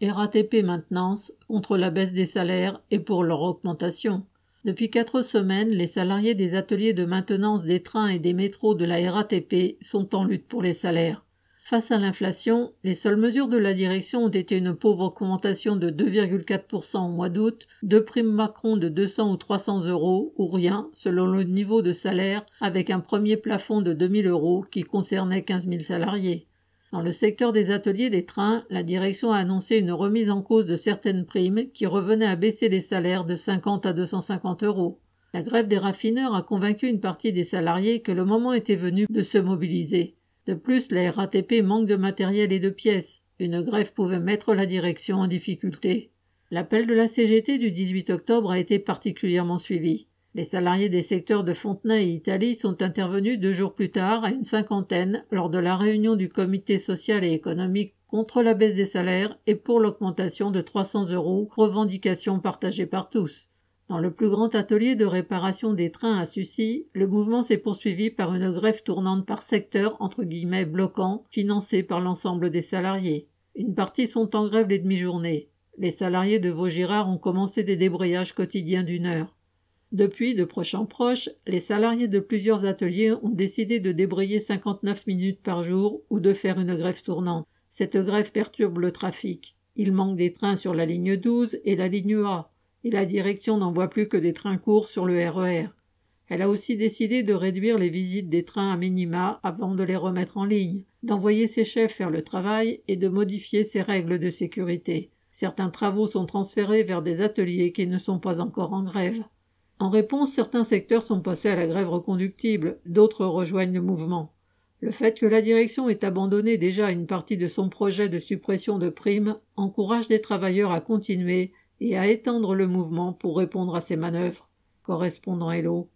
RATP Maintenance contre la baisse des salaires et pour leur augmentation. Depuis quatre semaines, les salariés des ateliers de maintenance des trains et des métros de la RATP sont en lutte pour les salaires. Face à l'inflation, les seules mesures de la direction ont été une pauvre augmentation de 2,4% au mois d'août, deux primes Macron de 200 ou 300 euros, ou rien, selon le niveau de salaire, avec un premier plafond de 2000 euros qui concernait 15 000 salariés. Dans le secteur des ateliers des trains, la direction a annoncé une remise en cause de certaines primes qui revenaient à baisser les salaires de 50 à 250 euros. La grève des raffineurs a convaincu une partie des salariés que le moment était venu de se mobiliser. De plus, la RATP manque de matériel et de pièces. Une grève pouvait mettre la direction en difficulté. L'appel de la CGT du 18 octobre a été particulièrement suivi. Les salariés des secteurs de Fontenay et Italie sont intervenus deux jours plus tard à une cinquantaine lors de la réunion du comité social et économique contre la baisse des salaires et pour l'augmentation de 300 euros, revendication partagée par tous. Dans le plus grand atelier de réparation des trains à Sucy, le mouvement s'est poursuivi par une grève tournante par secteur entre guillemets bloquant, financée par l'ensemble des salariés. Une partie sont en grève les demi-journées. Les salariés de Vaugirard ont commencé des débrayages quotidiens d'une heure. Depuis, de proche en proche, les salariés de plusieurs ateliers ont décidé de débrayer 59 minutes par jour ou de faire une grève tournante. Cette grève perturbe le trafic. Il manque des trains sur la ligne 12 et la ligne A et la direction n'envoie plus que des trains courts sur le RER. E Elle a aussi décidé de réduire les visites des trains à minima avant de les remettre en ligne, d'envoyer ses chefs faire le travail et de modifier ses règles de sécurité. Certains travaux sont transférés vers des ateliers qui ne sont pas encore en grève. En réponse, certains secteurs sont passés à la grève reconductible, d'autres rejoignent le mouvement. Le fait que la direction ait abandonné déjà une partie de son projet de suppression de primes encourage les travailleurs à continuer et à étendre le mouvement pour répondre à ces manœuvres. Correspondant Hello.